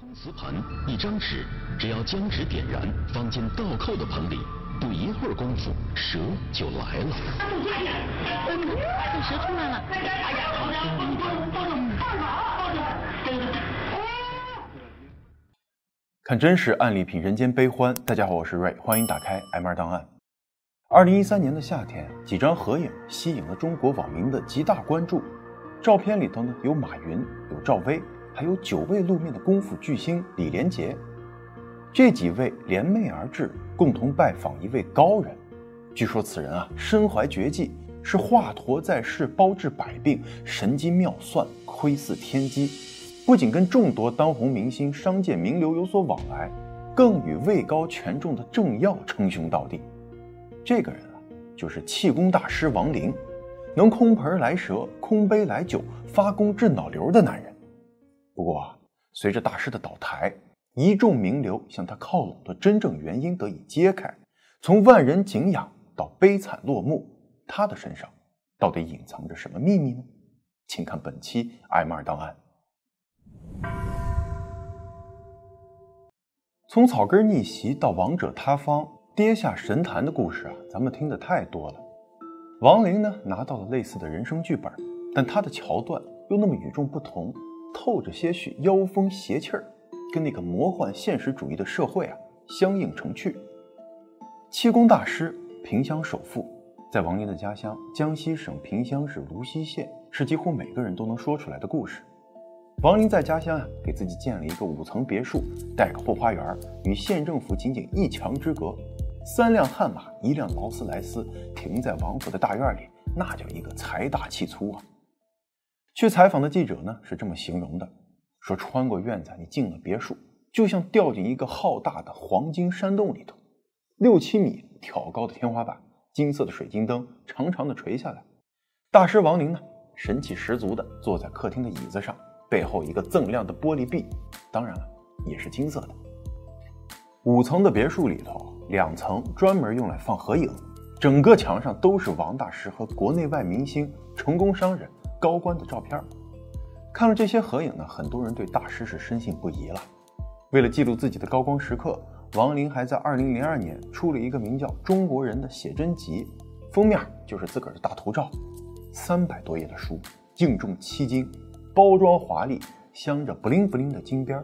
空瓷盆，一张纸，只要将纸点燃，放进倒扣的盆里，不一会儿功夫，蛇就来了。蛇出来了！看真实案例，品人间悲欢。大家好，我是瑞，欢迎打开 M 二档案。二零一三年的夏天，几张合影吸引了中国网民的极大关注。照片里头呢，有马云，有赵薇，还有久未露面的功夫巨星李连杰。这几位联袂而至，共同拜访一位高人。据说此人啊，身怀绝技，是华佗在世，包治百病，神机妙算，窥似天机。不仅跟众多当红明星、商界名流有所往来，更与位高权重的政要称兄道弟。这个人啊，就是气功大师王林，能空盆来蛇、空杯来酒、发功治脑瘤的男人。不过，随着大师的倒台，一众名流向他靠拢的真正原因得以揭开，从万人敬仰到悲惨落幕，他的身上到底隐藏着什么秘密呢？请看本期 M 二档案。从草根逆袭到王者塌方、跌下神坛的故事啊，咱们听的太多了。王林呢，拿到了类似的人生剧本，但他的桥段又那么与众不同，透着些许妖风邪气儿，跟那个魔幻现实主义的社会啊相映成趣。气功大师，萍乡首富，在王林的家乡江西省萍乡市芦溪县，是几乎每个人都能说出来的故事。王林在家乡啊，给自己建了一个五层别墅，带个后花园，与县政府仅仅一墙之隔。三辆悍马，一辆劳斯莱斯，停在王府的大院里，那叫一个财大气粗啊！去采访的记者呢，是这么形容的：说穿过院子，你进了别墅，就像掉进一个浩大的黄金山洞里头，六七米挑高的天花板，金色的水晶灯长长的垂下来。大师王林呢，神气十足的坐在客厅的椅子上。背后一个锃亮的玻璃壁，当然了，也是金色的。五层的别墅里头，两层专门用来放合影，整个墙上都是王大师和国内外明星、成功商人、高官的照片。看了这些合影呢，很多人对大师是深信不疑了。为了记录自己的高光时刻，王林还在2002年出了一个名叫《中国人》的写真集，封面就是自个儿的大头照，三百多页的书，净重七斤。包装华丽，镶着不灵不灵的金边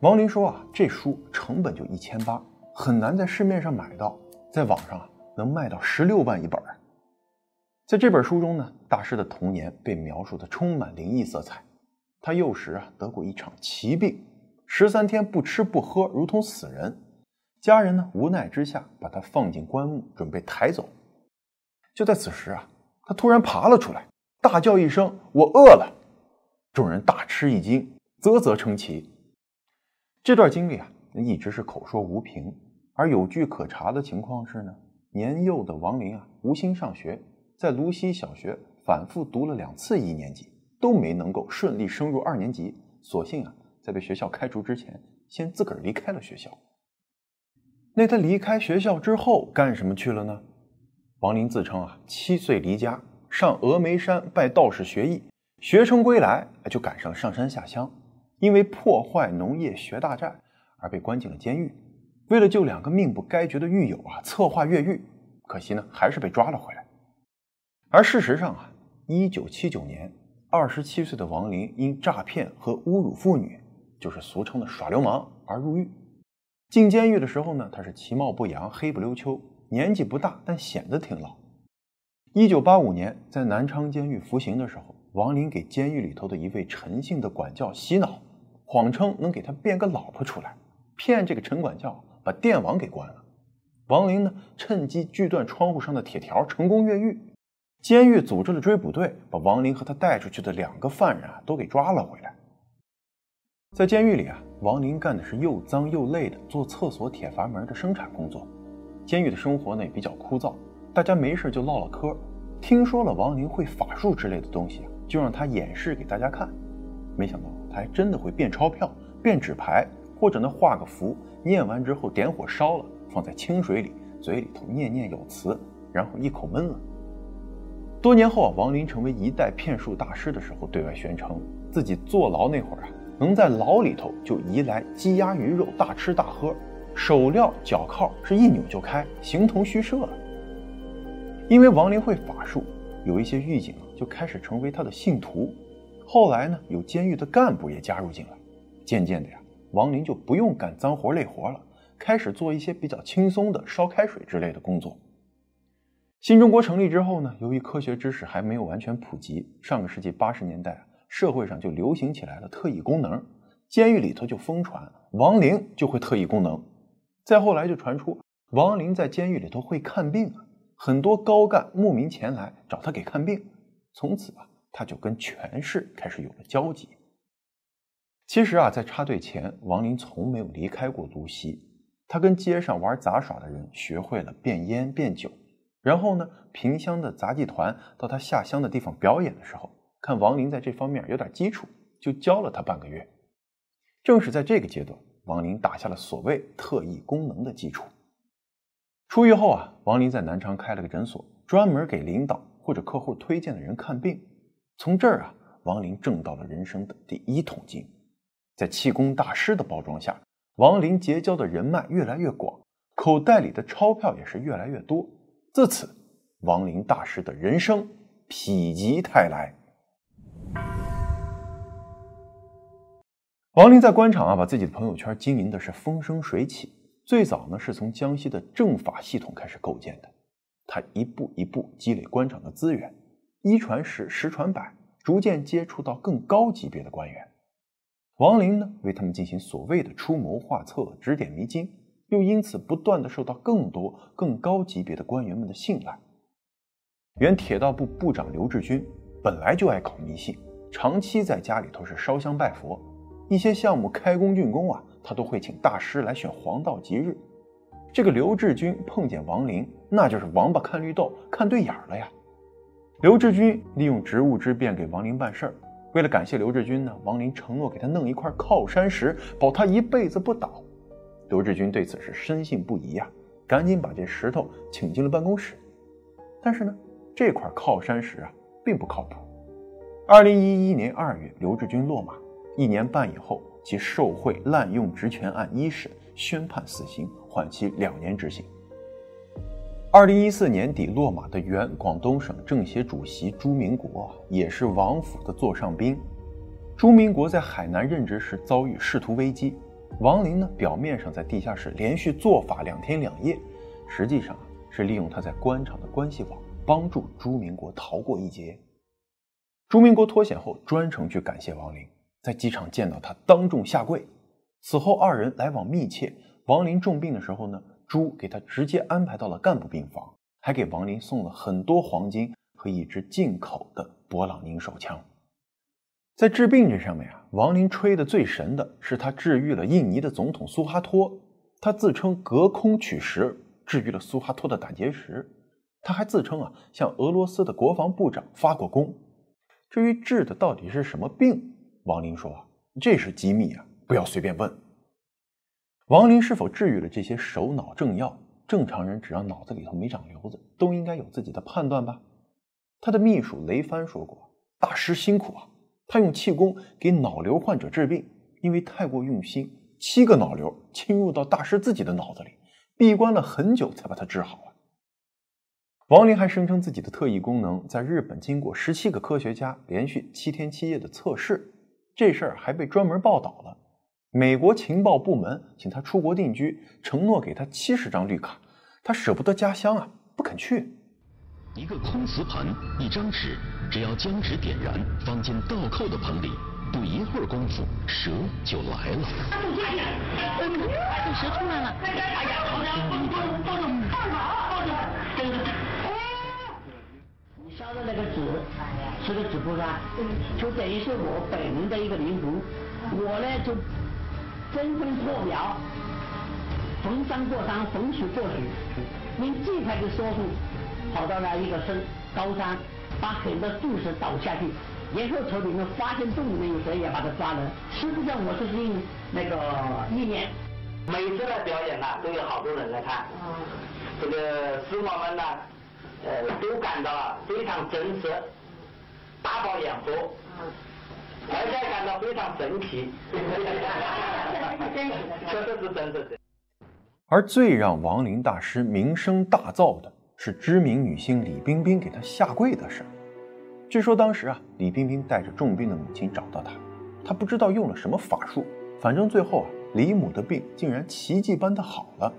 王林说啊，这书成本就一千八，很难在市面上买到，在网上啊能卖到十六万一本。在这本书中呢，大师的童年被描述的充满灵异色彩。他幼时啊得过一场奇病，十三天不吃不喝，如同死人。家人呢无奈之下，把他放进棺木，准备抬走。就在此时啊，他突然爬了出来，大叫一声：“我饿了！”众人大吃一惊，啧啧称奇。这段经历啊，一直是口说无凭。而有据可查的情况是呢，年幼的王林啊，无心上学，在泸溪小学反复读了两次一年级，都没能够顺利升入二年级。索性啊，在被学校开除之前，先自个儿离开了学校。那他离开学校之后干什么去了呢？王林自称啊，七岁离家，上峨眉山拜道士学艺。学成归来，就赶上上山下乡，因为破坏农业学大寨而被关进了监狱。为了救两个命不该绝的狱友啊，策划越狱，可惜呢，还是被抓了回来。而事实上啊，一九七九年，二十七岁的王林因诈骗和侮辱妇女，就是俗称的耍流氓而入狱。进监狱的时候呢，他是其貌不扬，黑不溜秋，年纪不大，但显得挺老。一九八五年，在南昌监狱服刑的时候。王林给监狱里头的一位陈姓的管教洗脑，谎称能给他变个老婆出来，骗这个陈管教把电网给关了。王林呢，趁机锯断窗户上的铁条，成功越狱。监狱组织了追捕队，把王林和他带出去的两个犯人啊都给抓了回来。在监狱里啊，王林干的是又脏又累的做厕所铁阀门的生产工作。监狱的生活呢也比较枯燥，大家没事就唠唠嗑。听说了王林会法术之类的东西。就让他演示给大家看，没想到他还真的会变钞票、变纸牌，或者呢画个符，念完之后点火烧了，放在清水里，嘴里头念念有词，然后一口闷了。多年后啊，王林成为一代骗术大师的时候，对外宣称自己坐牢那会儿啊，能在牢里头就移来鸡鸭鱼肉大吃大喝，手镣脚铐是一扭就开，形同虚设了。因为王林会法术，有一些狱警啊就开始成为他的信徒。后来呢，有监狱的干部也加入进来，渐渐的呀，王林就不用干脏活累活了，开始做一些比较轻松的烧开水之类的工作。新中国成立之后呢，由于科学知识还没有完全普及，上个世纪八十年代，社会上就流行起来了特异功能，监狱里头就疯传王林就会特异功能。再后来就传出王林在监狱里头会看病啊，很多高干慕名前来找他给看病，从此啊，他就跟权势开始有了交集。其实啊，在插队前，王林从没有离开过芦溪，他跟街上玩杂耍的人学会了变烟变酒。然后呢，萍乡的杂技团到他下乡的地方表演的时候，看王林在这方面有点基础，就教了他半个月。正是在这个阶段，王林打下了所谓特异功能的基础。出狱后啊，王林在南昌开了个诊所，专门给领导或者客户推荐的人看病。从这儿啊，王林挣到了人生的第一桶金。在气功大师的包装下，王林结交的人脉越来越广，口袋里的钞票也是越来越多。自此，王林大师的人生否极泰来。王林在官场啊，把自己的朋友圈经营的是风生水起。最早呢，是从江西的政法系统开始构建的。他一步一步积累官场的资源，一传十，十传百，逐渐接触到更高级别的官员。王林呢，为他们进行所谓的出谋划策、指点迷津。又因此不断的受到更多更高级别的官员们的信赖。原铁道部部长刘志军本来就爱搞迷信，长期在家里头是烧香拜佛，一些项目开工竣工啊，他都会请大师来选黄道吉日。这个刘志军碰见王林，那就是王八看绿豆，看对眼了呀。刘志军利用职务之便给王林办事儿，为了感谢刘志军呢，王林承诺给他弄一块靠山石，保他一辈子不倒。刘志军对此是深信不疑呀，赶紧把这石头请进了办公室。但是呢，这块靠山石啊并不靠谱。二零一一年二月，刘志军落马，一年半以后，其受贿滥用职权案一审宣判死刑，缓期两年执行。二零一四年底落马的原广东省政协主席朱明国，也是王府的座上宾。朱明国在海南任职时遭遇仕途危机。王林呢，表面上在地下室连续做法两天两夜，实际上啊是利用他在官场的关系网，帮助朱明国逃过一劫。朱明国脱险后，专程去感谢王林，在机场见到他，当众下跪。此后二人来往密切。王林重病的时候呢，朱给他直接安排到了干部病房，还给王林送了很多黄金和一支进口的勃朗宁手枪。在治病这上面啊，王林吹的最神的是他治愈了印尼的总统苏哈托，他自称隔空取石治愈了苏哈托的胆结石，他还自称啊向俄罗斯的国防部长发过功。至于治的到底是什么病，王林说啊这是机密啊，不要随便问。王林是否治愈了这些首脑政要？正常人只要脑子里头没长瘤子，都应该有自己的判断吧。他的秘书雷帆说过：“大师辛苦啊。”他用气功给脑瘤患者治病，因为太过用心，七个脑瘤侵入到大师自己的脑子里，闭关了很久才把他治好了。王林还声称自己的特异功能在日本经过十七个科学家连续七天七夜的测试，这事儿还被专门报道了。美国情报部门请他出国定居，承诺给他七十张绿卡，他舍不得家乡啊，不肯去。一个空瓷盘，一张纸，只要将纸点燃，放进倒扣的盆里，不一会儿功夫，蛇就来了。蛇出来了！你烧的那个纸，是个纸布啊，就等于是我本人的一个灵符。我呢就争分夺秒，逢山过山，逢水过水，用最快的速度。跑到了一个山高山，把很多柱石倒下去，然后从里面发现洞里面有蛇，也把它抓了。实际上我是用那个意念，每次的表演呢都有好多人来看，这个师傅们呢，呃，都感到非常真实，大饱眼福。而且感到非常神奇，确实是真实。而最让王林大师名声大噪的是知名女星李冰冰给他下跪的事。据说当时啊，李冰冰带着重病的母亲找到他，他不知道用了什么法术，反正最后啊，李母的病竟然奇迹般的好了。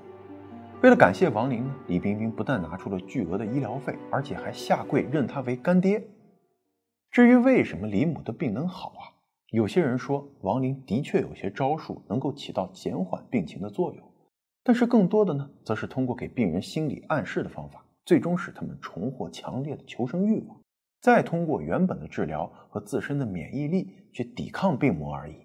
为了感谢王林呢，李冰冰不但拿出了巨额的医疗费，而且还下跪认他为干爹。至于为什么李母的病能好啊？有些人说王林的确有些招数能够起到减缓病情的作用，但是更多的呢，则是通过给病人心理暗示的方法，最终使他们重获强烈的求生欲望，再通过原本的治疗和自身的免疫力去抵抗病魔而已。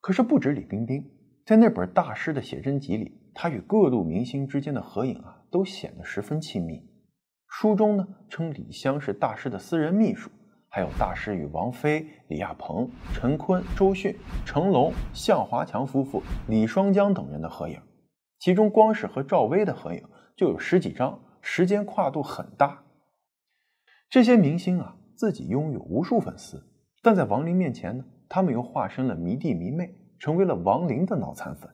可是不止李冰冰，在那本大师的写真集里。他与各路明星之间的合影啊，都显得十分亲密。书中呢称李湘是大师的私人秘书，还有大师与王菲、李亚鹏、陈坤、周迅、成龙、向华强夫妇、李双江等人的合影，其中光是和赵薇的合影就有十几张，时间跨度很大。这些明星啊，自己拥有无数粉丝，但在王林面前呢，他们又化身了迷弟迷妹，成为了王林的脑残粉。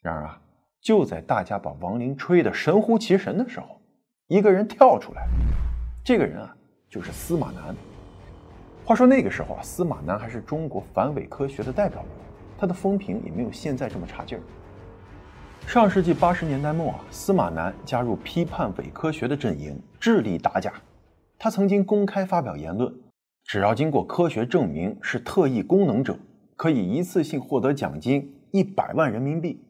然而啊。就在大家把王林吹得神乎其神的时候，一个人跳出来。这个人啊，就是司马南。话说那个时候啊，司马南还是中国反伪科学的代表人物，他的风评也没有现在这么差劲儿。上世纪八十年代末啊，司马南加入批判伪科学的阵营，致力打假。他曾经公开发表言论：只要经过科学证明是特异功能者，可以一次性获得奖金一百万人民币。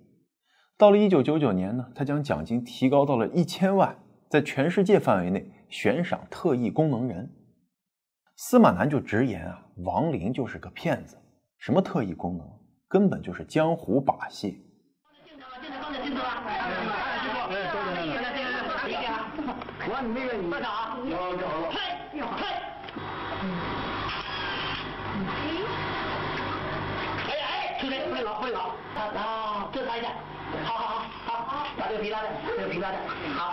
到了一九九九年呢，他将奖金提高到了一千万，在全世界范围内悬赏特异功能人。司马南就直言啊，王林就是个骗子，什么特异功能，根本就是江湖把戏。这个皮拉的，这个皮拉的，好，好，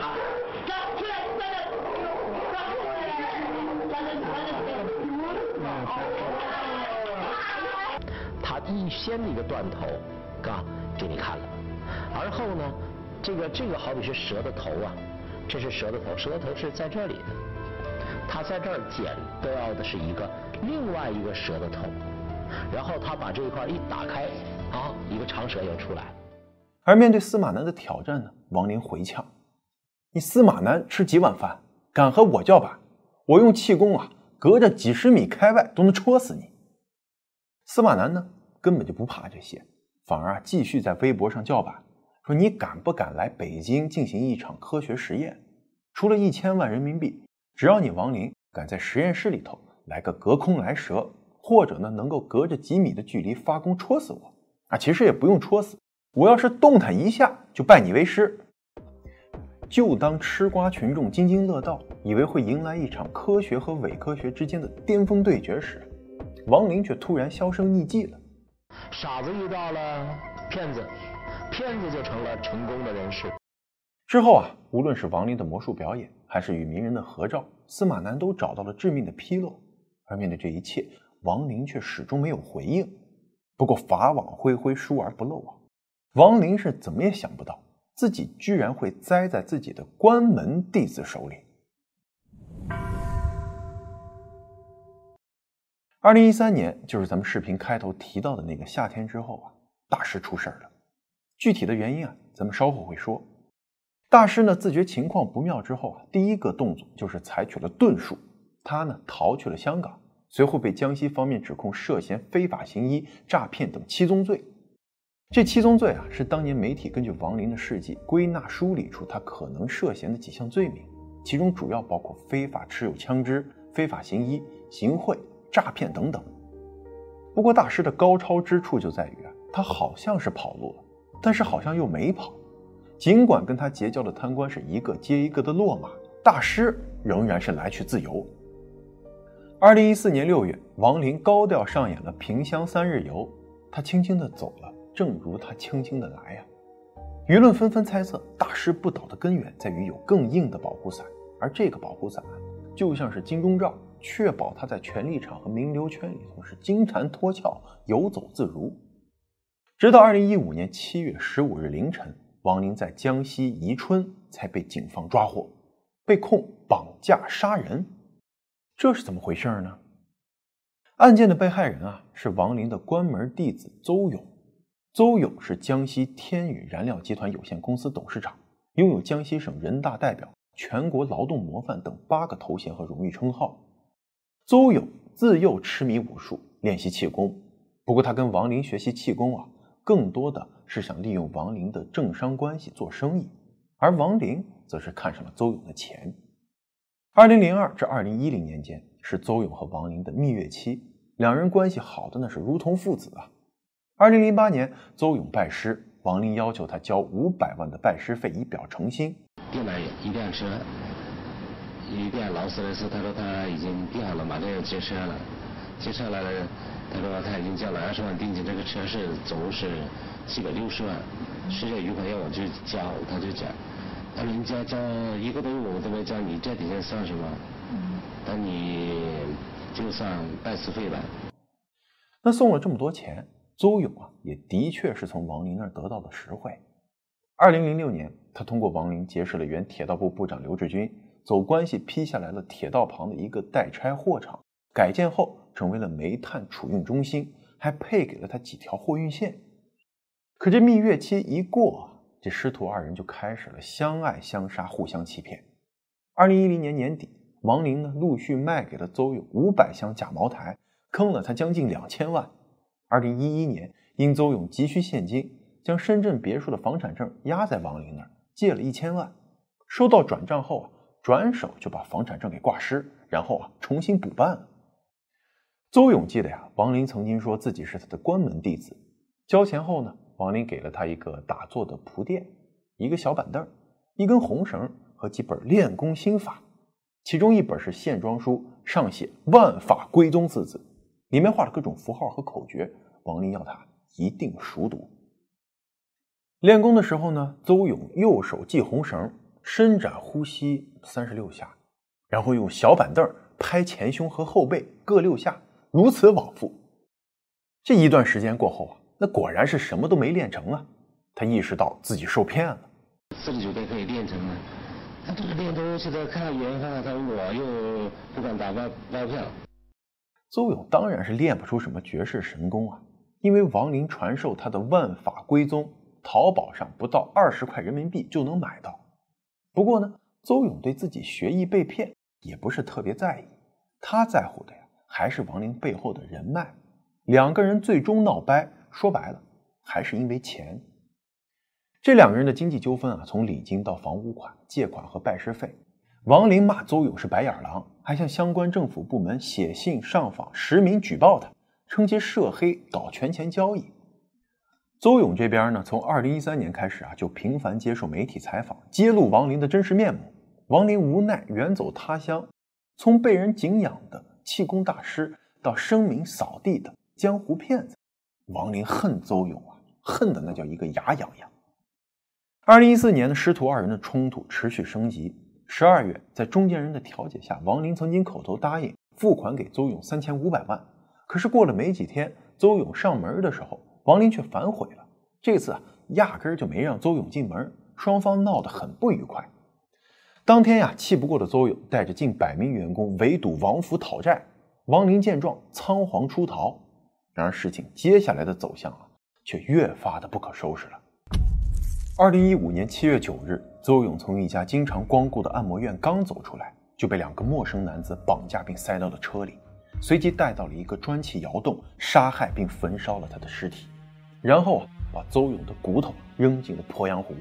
好，站出来，站着，站着，他一先的一个断头，嘎，给你看了。而后呢，这个这个好比是蛇的头啊，这是蛇的头，蛇的头是在这里的。他在这儿剪掉的是一个另外一个蛇的头，然后他把这一块一打开，啊，一个长蛇又出来了。而面对司马南的挑战呢，王林回呛：“你司马南吃几碗饭，敢和我叫板？我用气功啊，隔着几十米开外都能戳死你。”司马南呢，根本就不怕这些，反而啊继续在微博上叫板，说：“你敢不敢来北京进行一场科学实验？除了一千万人民币，只要你王林敢在实验室里头来个隔空来蛇，或者呢能够隔着几米的距离发功戳死我啊，其实也不用戳死。”我要是动弹一下，就拜你为师。就当吃瓜群众津津乐道，以为会迎来一场科学和伪科学之间的巅峰对决时，王林却突然销声匿迹了。傻子遇到了骗子，骗子就成了成功的人士。之后啊，无论是王林的魔术表演，还是与名人的合照，司马南都找到了致命的纰漏。而面对这一切，王林却始终没有回应。不过法网恢恢，疏而不漏啊。王林是怎么也想不到，自己居然会栽在自己的关门弟子手里。二零一三年，就是咱们视频开头提到的那个夏天之后啊，大师出事了。具体的原因啊，咱们稍后会说。大师呢，自觉情况不妙之后啊，第一个动作就是采取了遁术，他呢逃去了香港，随后被江西方面指控涉嫌非法行医、诈骗等七宗罪。这七宗罪啊，是当年媒体根据王林的事迹归纳梳理出他可能涉嫌的几项罪名，其中主要包括非法持有枪支、非法行医、行贿、诈骗等等。不过大师的高超之处就在于啊，他好像是跑路了，但是好像又没跑。尽管跟他结交的贪官是一个接一个的落马，大师仍然是来去自由。二零一四年六月，王林高调上演了萍乡三日游，他轻轻的走了。正如他轻轻的来呀，舆论纷纷猜测，大师不倒的根源在于有更硬的保护伞，而这个保护伞就像是金钟罩，确保他在权力场和名流圈里头是金蝉脱壳、游走自如。直到二零一五年七月十五日凌晨，王林在江西宜春才被警方抓获，被控绑架杀人。这是怎么回事呢？案件的被害人啊是王林的关门弟子邹勇。邹勇是江西天宇燃料集团有限公司董事长，拥有江西省人大代表、全国劳动模范等八个头衔和荣誉称号。邹勇自幼痴迷武术，练习气功。不过他跟王林学习气功啊，更多的是想利用王林的政商关系做生意，而王林则是看上了邹勇的钱。二零零二至二零一零年间是邹勇和王林的蜜月期，两人关系好的那是如同父子啊。二零零八年，邹勇拜师，王林要求他交五百万的拜师费以表诚心。订了一辆车，一辆劳斯莱斯，他说他已经订好了，马上要接车了。接车了，他说他已经交了二十万定金，这个车是总共是七百六十万。剩下余款要我去交，他就讲，他人家交一个多月我都没交，你这底下算什么？那你就算拜师费吧。那送了这么多钱。邹勇啊，也的确是从王林那儿得到的实惠。二零零六年，他通过王林结识了原铁道部部长刘志军，走关系批下来了铁道旁的一个待拆货场，改建后成为了煤炭储运中心，还配给了他几条货运线。可这蜜月期一过，这师徒二人就开始了相爱相杀、互相欺骗。二零一零年年底，王林呢陆续卖给了邹勇五百箱假茅台，坑了他将近两千万。二零一一年，因邹勇急需现金，将深圳别墅的房产证压在王林那儿，借了一千万。收到转账后啊，转手就把房产证给挂失，然后啊重新补办了。邹勇记得呀，王林曾经说自己是他的关门弟子。交钱后呢，王林给了他一个打坐的蒲垫，一个小板凳，一根红绳和几本练功心法，其中一本是线装书，上写“万法归宗”四字。里面画了各种符号和口诀，王林要他一定熟读。练功的时候呢，邹勇右手系红绳，伸展呼吸三十六下，然后用小板凳拍前胸和后背各六下，如此往复。这一段时间过后啊，那果然是什么都没练成啊。他意识到自己受骗了。四十九天可以练成吗？他这个练东西的看原话，他我又不敢打包包票。邹勇当然是练不出什么绝世神功啊，因为王林传授他的万法归宗，淘宝上不到二十块人民币就能买到。不过呢，邹勇对自己学艺被骗也不是特别在意，他在乎的呀还是王林背后的人脉。两个人最终闹掰，说白了还是因为钱。这两个人的经济纠纷啊，从礼金到房屋款、借款和拜师费。王林骂邹勇是白眼狼，还向相关政府部门写信上访，实名举报他，称其涉黑搞权钱交易。邹勇这边呢，从二零一三年开始啊，就频繁接受媒体采访，揭露王林的真实面目。王林无奈远走他乡，从被人敬仰的气功大师，到声名扫地的江湖骗子，王林恨邹勇啊，恨的那叫一个牙痒痒。二零一四年的师徒二人的冲突持续升级。十二月，在中间人的调解下，王林曾经口头答应付款给邹勇三千五百万。可是过了没几天，邹勇上门的时候，王林却反悔了。这次啊，压根儿就没让邹勇进门，双方闹得很不愉快。当天呀，气不过的邹勇带着近百名员工围堵王府讨债。王林见状，仓皇出逃。然而事情接下来的走向啊，却越发的不可收拾了。二零一五年七月九日，邹勇从一家经常光顾的按摩院刚走出来，就被两个陌生男子绑架并塞到了车里，随即带到了一个砖砌窑洞，杀害并焚烧了他的尸体，然后啊，把邹勇的骨头扔进了鄱阳湖。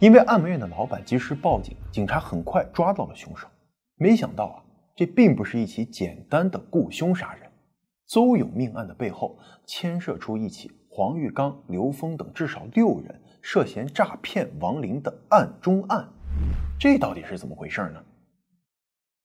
因为按摩院的老板及时报警，警察很快抓到了凶手。没想到啊，这并不是一起简单的雇凶杀人，邹勇命案的背后牵涉出一起黄玉刚、刘峰等至少六人。涉嫌诈骗王林的案中案，这到底是怎么回事呢？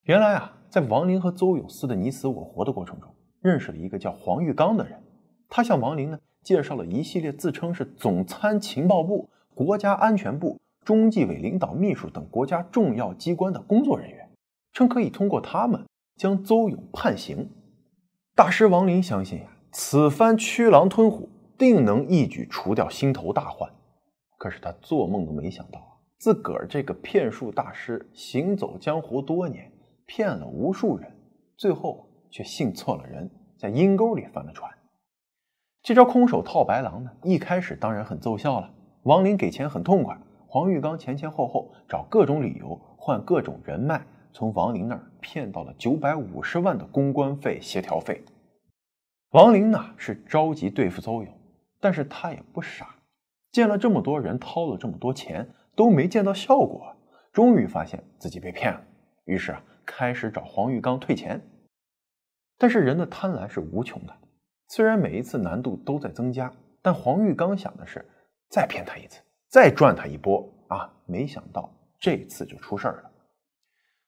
原来啊，在王林和邹勇撕的你死我活的过程中，认识了一个叫黄玉刚的人。他向王林呢介绍了一系列自称是总参情报部、国家安全部、中纪委领导秘书等国家重要机关的工作人员，称可以通过他们将邹勇判刑。大师王林相信呀，此番驱狼吞虎，定能一举除掉心头大患。可是他做梦都没想到啊，自个儿这个骗术大师行走江湖多年，骗了无数人，最后却信错了人，在阴沟里翻了船。这招空手套白狼呢，一开始当然很奏效了，王林给钱很痛快。黄玉刚前前后后找各种理由换各种人脉，从王林那儿骗到了九百五十万的公关费、协调费。王林呢是着急对付邹勇，但是他也不傻，见了这么多人掏了这么多钱都没见到效果，终于发现自己被骗了，于是啊开始找黄玉刚退钱。但是人的贪婪是无穷的，虽然每一次难度都在增加，但黄玉刚想的是再骗他一次。再赚他一波啊！没想到这次就出事儿了。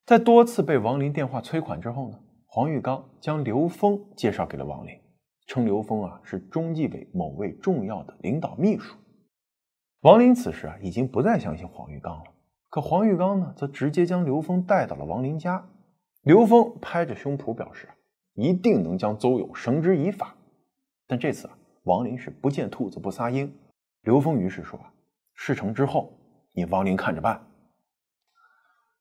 在多次被王林电话催款之后呢，黄玉刚将刘峰介绍给了王林，称刘峰啊是中纪委某位重要的领导秘书。王林此时啊已经不再相信黄玉刚了，可黄玉刚呢则直接将刘峰带到了王林家。刘峰拍着胸脯表示一定能将邹勇绳之以法。但这次啊，王林是不见兔子不撒鹰。刘峰于是说啊。事成之后，你王林看着办。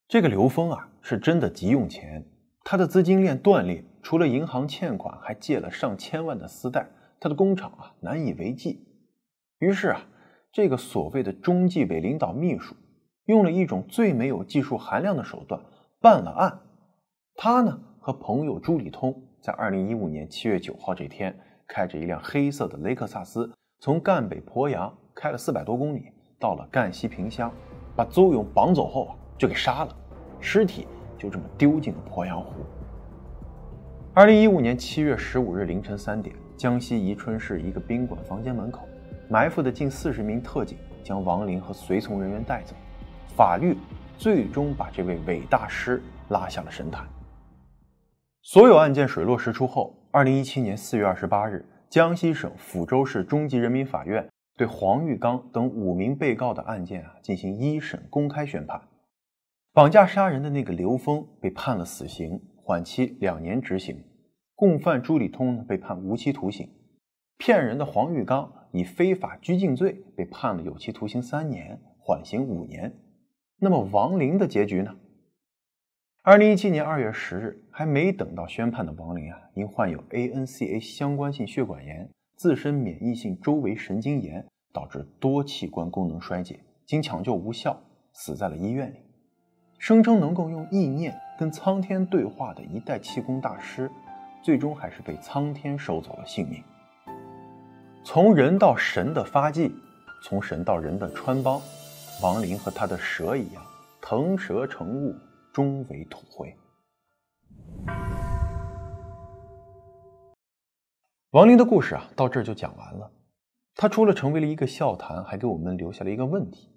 这个刘峰啊，是真的急用钱，他的资金链断裂，除了银行欠款，还借了上千万的私贷，他的工厂啊难以为继。于是啊，这个所谓的中纪委领导秘书，用了一种最没有技术含量的手段办了案。他呢和朋友朱礼通，在二零一五年七月九号这天，开着一辆黑色的雷克萨斯，从赣北鄱阳开了四百多公里。到了赣西萍乡，把邹勇绑走后啊，就给杀了，尸体就这么丢进了鄱阳湖。二零一五年七月十五日凌晨三点，江西宜春市一个宾馆房间门口，埋伏的近四十名特警将王林和随从人员带走，法律最终把这位伟大师拉下了神坛。所有案件水落石出后，二零一七年四月二十八日，江西省抚州市中级人民法院。对黄玉刚等五名被告的案件啊进行一审公开宣判，绑架杀人的那个刘峰被判了死刑，缓期两年执行；共犯朱礼通呢被判无期徒刑；骗人的黄玉刚以非法拘禁罪被判了有期徒刑三年，缓刑五年。那么王林的结局呢？二零一七年二月十日，还没等到宣判的王林啊，因患有 ANCA 相关性血管炎。自身免疫性周围神经炎导致多器官功能衰竭，经抢救无效，死在了医院里。声称能够用意念跟苍天对话的一代气功大师，最终还是被苍天收走了性命。从人到神的发迹，从神到人的穿帮，王林和他的蛇一样，腾蛇成雾，终为土灰。王林的故事啊，到这儿就讲完了。他除了成为了一个笑谈，还给我们留下了一个问题：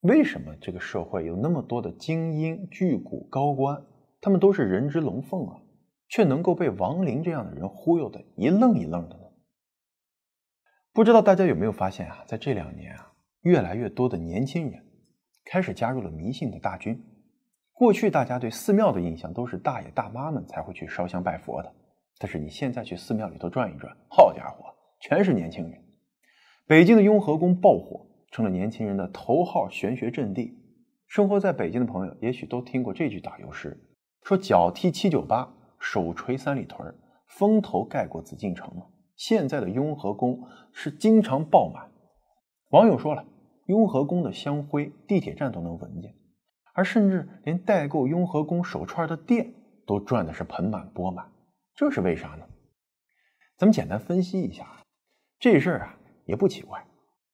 为什么这个社会有那么多的精英、巨贾、高官，他们都是人之龙凤啊，却能够被王林这样的人忽悠的一愣一愣的呢？不知道大家有没有发现啊，在这两年啊，越来越多的年轻人开始加入了迷信的大军。过去大家对寺庙的印象都是大爷大妈们才会去烧香拜佛的。但是你现在去寺庙里头转一转，好家伙，全是年轻人。北京的雍和宫爆火，成了年轻人的头号玄学阵地。生活在北京的朋友也许都听过这句打油诗：说脚踢七九八，手捶三里屯，风头盖过紫禁城。现在的雍和宫是经常爆满。网友说了，雍和宫的香灰，地铁站都能闻见，而甚至连代购雍和宫手串的店都赚的是盆满钵满。这是为啥呢？咱们简单分析一下，这事儿啊也不奇怪，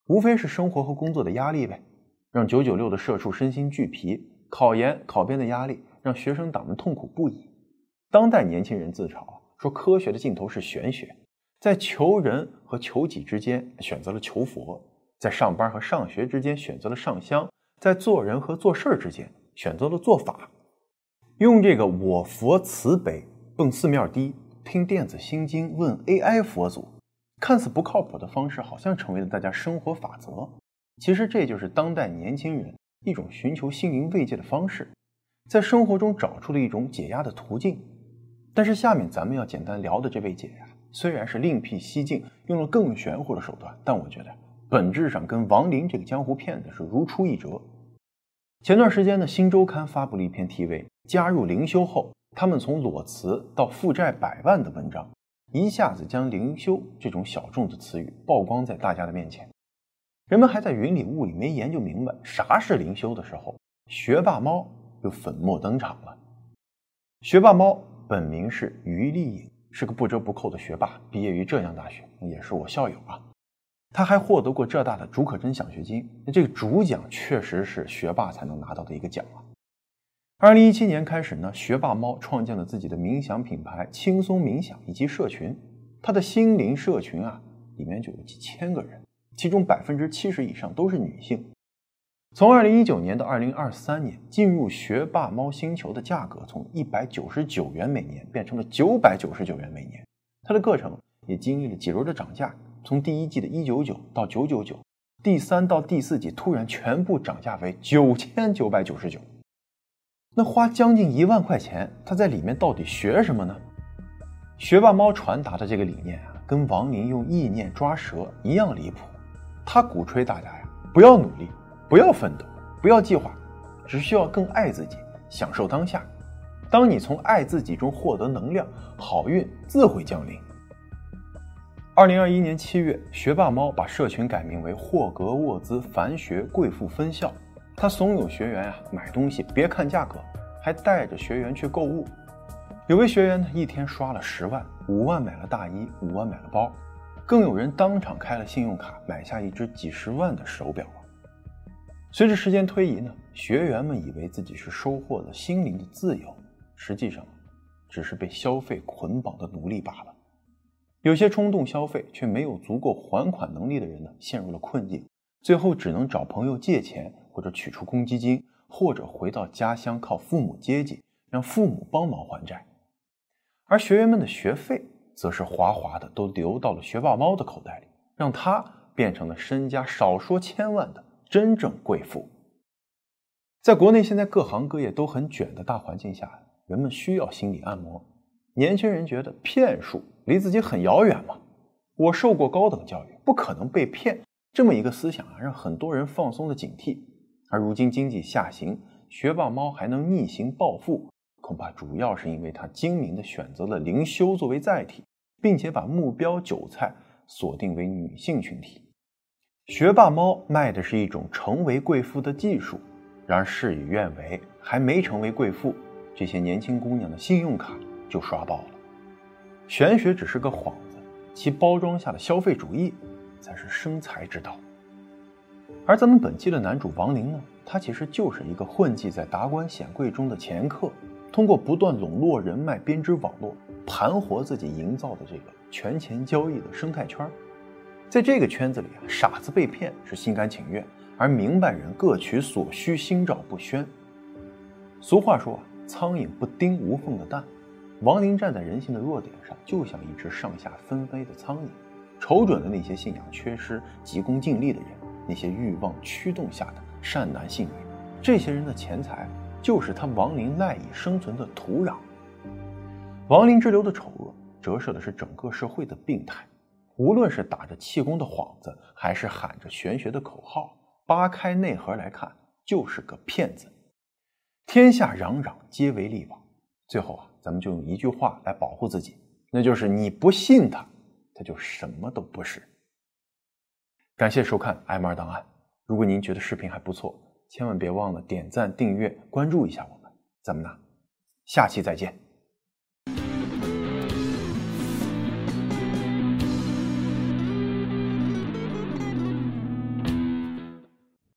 无非是生活和工作的压力呗，让九九六的社畜身心俱疲，考研考编的压力让学生党们痛苦不已。当代年轻人自嘲说，科学的尽头是玄学，在求人和求己之间选择了求佛，在上班和上学之间选择了上香，在做人和做事儿之间选择了做法，用这个我佛慈悲。蹦寺庙低，听电子心经，问 AI 佛祖，看似不靠谱的方式，好像成为了大家生活法则。其实这就是当代年轻人一种寻求心灵慰藉的方式，在生活中找出了一种解压的途径。但是下面咱们要简单聊的这位姐呀，虽然是另辟蹊径，用了更玄乎的手段，但我觉得本质上跟王林这个江湖骗子是如出一辙。前段时间呢，《新周刊》发布了一篇题为《加入灵修后，他们从裸辞到负债百万》的文章，一下子将灵修这种小众的词语曝光在大家的面前。人们还在云里雾里没研究明白啥是灵修的时候，学霸猫又粉墨登场了。学霸猫本名是于丽颖，是个不折不扣的学霸，毕业于浙江大学，也是我校友啊。他还获得过浙大的竺可桢奖学金，那这个主奖确实是学霸才能拿到的一个奖啊。二零一七年开始呢，学霸猫创建了自己的冥想品牌“轻松冥想”以及社群，他的心灵社群啊，里面就有几千个人。其中百分之七十以上都是女性。从二零一九年到二零二三年，进入学霸猫星球的价格从一百九十九元每年变成了九百九十九元每年。它的课程也经历了几轮的涨价，从第一季的一九九到九九九，第三到第四季突然全部涨价为九千九百九十九。那花将近一万块钱，他在里面到底学什么呢？学霸猫传达的这个理念啊，跟王林用意念抓蛇一样离谱。他鼓吹大家呀，不要努力，不要奋斗，不要计划，只需要更爱自己，享受当下。当你从爱自己中获得能量，好运自会降临。二零二一年七月，学霸猫把社群改名为霍格沃兹凡学贵妇分校。他怂恿学员啊买东西别看价格，还带着学员去购物。有位学员呢，一天刷了十万，五万买了大衣，五万买了包。更有人当场开了信用卡，买下一只几十万的手表。随着时间推移呢，学员们以为自己是收获了心灵的自由，实际上，只是被消费捆绑的奴隶罢了。有些冲动消费却没有足够还款能力的人呢，陷入了困境，最后只能找朋友借钱，或者取出公积金，或者回到家乡靠父母接济，让父母帮忙还债。而学员们的学费。则是哗哗的都流到了学霸猫的口袋里，让他变成了身家少说千万的真正贵妇。在国内现在各行各业都很卷的大环境下，人们需要心理按摩。年轻人觉得骗术离自己很遥远嘛，我受过高等教育，不可能被骗。这么一个思想啊，让很多人放松了警惕。而如今经济下行，学霸猫还能逆行暴富，恐怕主要是因为它精明的选择了灵修作为载体。并且把目标韭菜锁定为女性群体，学霸猫卖的是一种成为贵妇的技术。然而事与愿违，还没成为贵妇，这些年轻姑娘的信用卡就刷爆了。玄学只是个幌子，其包装下的消费主义才是生财之道。而咱们本期的男主王林呢，他其实就是一个混迹在达官显贵中的掮客，通过不断笼络人脉，编织网络。盘活自己营造的这个权钱交易的生态圈，在这个圈子里啊，傻子被骗是心甘情愿，而明白人各取所需，心照不宣。俗话说啊，苍蝇不叮无缝的蛋。王林站在人性的弱点上，就像一只上下纷飞的苍蝇，瞅准了那些信仰缺失、急功近利的人，那些欲望驱动下的善男信女。这些人的钱财，就是他亡灵赖以生存的土壤。亡灵之流的丑恶，折射的是整个社会的病态。无论是打着气功的幌子，还是喊着玄学的口号，扒开内核来看，就是个骗子。天下攘攘，皆为利往。最后啊，咱们就用一句话来保护自己，那就是你不信他，他就什么都不是。感谢收看《M 二档案》。如果您觉得视频还不错，千万别忘了点赞、订阅、关注一下我们。咱们呢，下期再见。